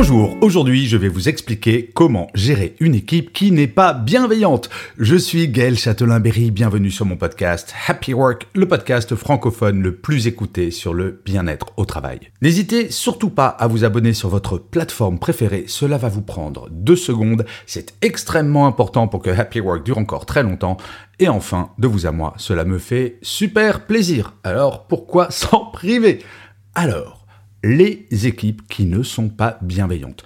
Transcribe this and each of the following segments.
Bonjour, aujourd'hui je vais vous expliquer comment gérer une équipe qui n'est pas bienveillante. Je suis Gaël Châtelain-Berry, bienvenue sur mon podcast Happy Work, le podcast francophone le plus écouté sur le bien-être au travail. N'hésitez surtout pas à vous abonner sur votre plateforme préférée, cela va vous prendre deux secondes, c'est extrêmement important pour que Happy Work dure encore très longtemps. Et enfin, de vous à moi, cela me fait super plaisir. Alors pourquoi s'en priver? Alors, les équipes qui ne sont pas bienveillantes.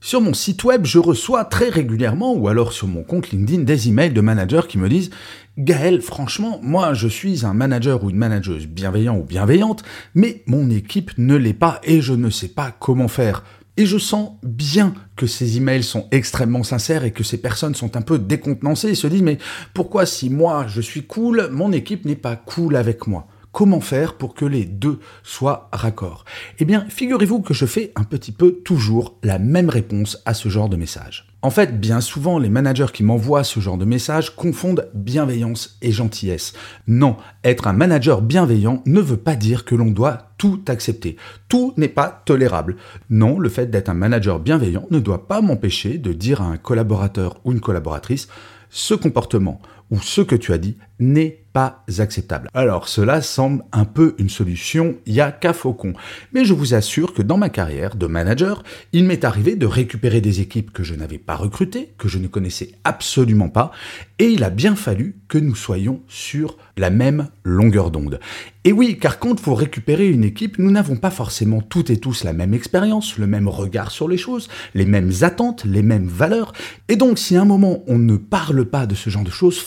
Sur mon site web, je reçois très régulièrement, ou alors sur mon compte LinkedIn, des emails de managers qui me disent Gaël, franchement, moi je suis un manager ou une manageuse bienveillant ou bienveillante, mais mon équipe ne l'est pas et je ne sais pas comment faire. Et je sens bien que ces emails sont extrêmement sincères et que ces personnes sont un peu décontenancées et se disent mais pourquoi si moi je suis cool, mon équipe n'est pas cool avec moi? Comment faire pour que les deux soient raccords Eh bien, figurez-vous que je fais un petit peu toujours la même réponse à ce genre de message. En fait, bien souvent, les managers qui m'envoient ce genre de message confondent bienveillance et gentillesse. Non, être un manager bienveillant ne veut pas dire que l'on doit tout accepter. Tout n'est pas tolérable. Non, le fait d'être un manager bienveillant ne doit pas m'empêcher de dire à un collaborateur ou une collaboratrice ce comportement ou ce que tu as dit n'est pas acceptable. Alors cela semble un peu une solution il a qu'à faucon. Mais je vous assure que dans ma carrière de manager, il m'est arrivé de récupérer des équipes que je n'avais pas recrutées, que je ne connaissais absolument pas, et il a bien fallu que nous soyons sur la même longueur d'onde. Et oui, car quand il faut récupérer une équipe, nous n'avons pas forcément toutes et tous la même expérience, le même regard sur les choses, les mêmes attentes, les mêmes valeurs, et donc si à un moment on ne parle pas de ce genre de choses,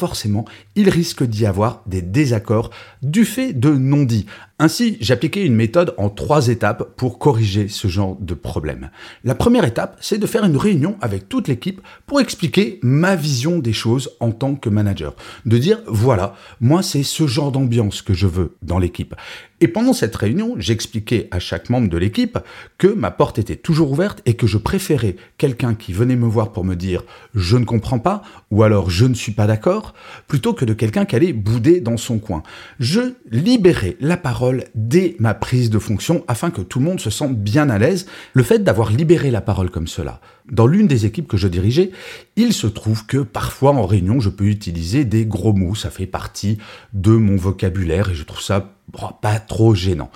il risque d'y avoir des désaccords du fait de non-dits. Ainsi, j'appliquais une méthode en trois étapes pour corriger ce genre de problème. La première étape, c'est de faire une réunion avec toute l'équipe pour expliquer ma vision des choses en tant que manager. De dire, voilà, moi c'est ce genre d'ambiance que je veux dans l'équipe. Et pendant cette réunion, j'expliquais à chaque membre de l'équipe que ma porte était toujours ouverte et que je préférais quelqu'un qui venait me voir pour me dire je ne comprends pas ou alors je ne suis pas d'accord plutôt que de quelqu'un qui allait bouder dans son coin. Je libérais la parole dès ma prise de fonction afin que tout le monde se sente bien à l'aise. Le fait d'avoir libéré la parole comme cela, dans l'une des équipes que je dirigeais, il se trouve que parfois en réunion, je peux utiliser des gros mots. Ça fait partie de mon vocabulaire et je trouve ça pas trop gênant.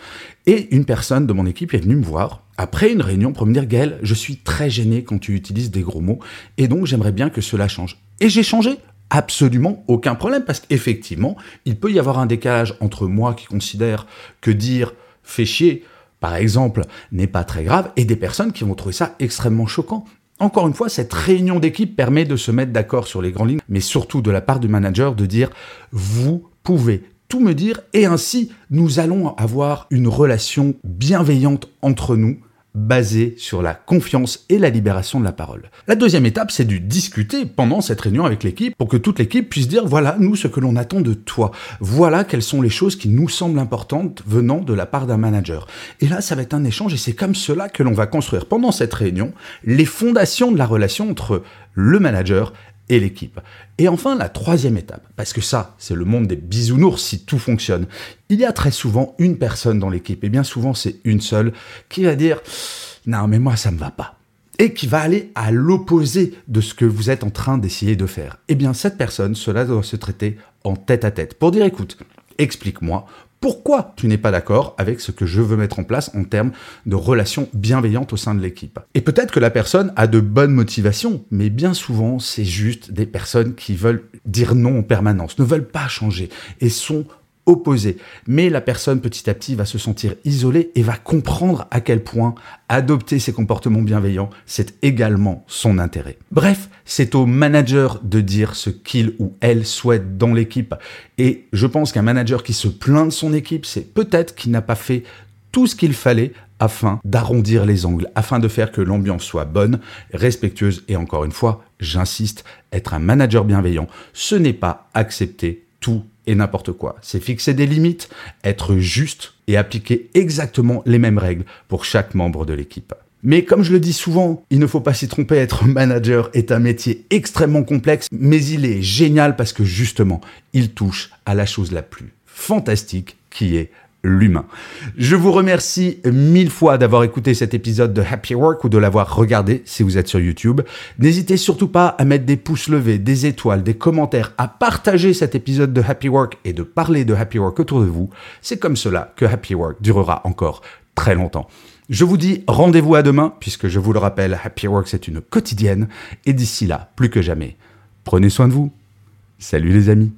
Et une personne de mon équipe est venue me voir après une réunion pour me dire Gaël, je suis très gêné quand tu utilises des gros mots et donc j'aimerais bien que cela change. Et j'ai changé absolument aucun problème parce qu'effectivement, il peut y avoir un décalage entre moi qui considère que dire fait chier, par exemple, n'est pas très grave, et des personnes qui vont trouver ça extrêmement choquant. Encore une fois, cette réunion d'équipe permet de se mettre d'accord sur les grandes lignes, mais surtout de la part du manager de dire vous pouvez tout me dire et ainsi nous allons avoir une relation bienveillante entre nous basé sur la confiance et la libération de la parole. La deuxième étape, c'est de discuter pendant cette réunion avec l'équipe pour que toute l'équipe puisse dire voilà, nous, ce que l'on attend de toi. Voilà quelles sont les choses qui nous semblent importantes venant de la part d'un manager. Et là, ça va être un échange et c'est comme cela que l'on va construire pendant cette réunion les fondations de la relation entre le manager et l'équipe. Et enfin, la troisième étape, parce que ça, c'est le monde des bisounours si tout fonctionne. Il y a très souvent une personne dans l'équipe, et bien souvent c'est une seule, qui va dire Non, mais moi, ça ne me va pas. Et qui va aller à l'opposé de ce que vous êtes en train d'essayer de faire. Eh bien, cette personne, cela doit se traiter en tête à tête pour dire Écoute, explique-moi pourquoi tu n'es pas d'accord avec ce que je veux mettre en place en termes de relations bienveillantes au sein de l'équipe? Et peut-être que la personne a de bonnes motivations, mais bien souvent, c'est juste des personnes qui veulent dire non en permanence, ne veulent pas changer et sont opposé. Mais la personne petit à petit va se sentir isolée et va comprendre à quel point adopter ces comportements bienveillants, c'est également son intérêt. Bref, c'est au manager de dire ce qu'il ou elle souhaite dans l'équipe. Et je pense qu'un manager qui se plaint de son équipe, c'est peut-être qu'il n'a pas fait tout ce qu'il fallait afin d'arrondir les angles, afin de faire que l'ambiance soit bonne, respectueuse et encore une fois, j'insiste, être un manager bienveillant, ce n'est pas accepter tout et n'importe quoi. C'est fixer des limites, être juste et appliquer exactement les mêmes règles pour chaque membre de l'équipe. Mais comme je le dis souvent, il ne faut pas s'y tromper, être manager est un métier extrêmement complexe, mais il est génial parce que justement, il touche à la chose la plus fantastique qui est l'humain. Je vous remercie mille fois d'avoir écouté cet épisode de Happy Work ou de l'avoir regardé si vous êtes sur YouTube. N'hésitez surtout pas à mettre des pouces levés, des étoiles, des commentaires, à partager cet épisode de Happy Work et de parler de Happy Work autour de vous. C'est comme cela que Happy Work durera encore très longtemps. Je vous dis rendez-vous à demain, puisque je vous le rappelle, Happy Work c'est une quotidienne, et d'ici là, plus que jamais, prenez soin de vous. Salut les amis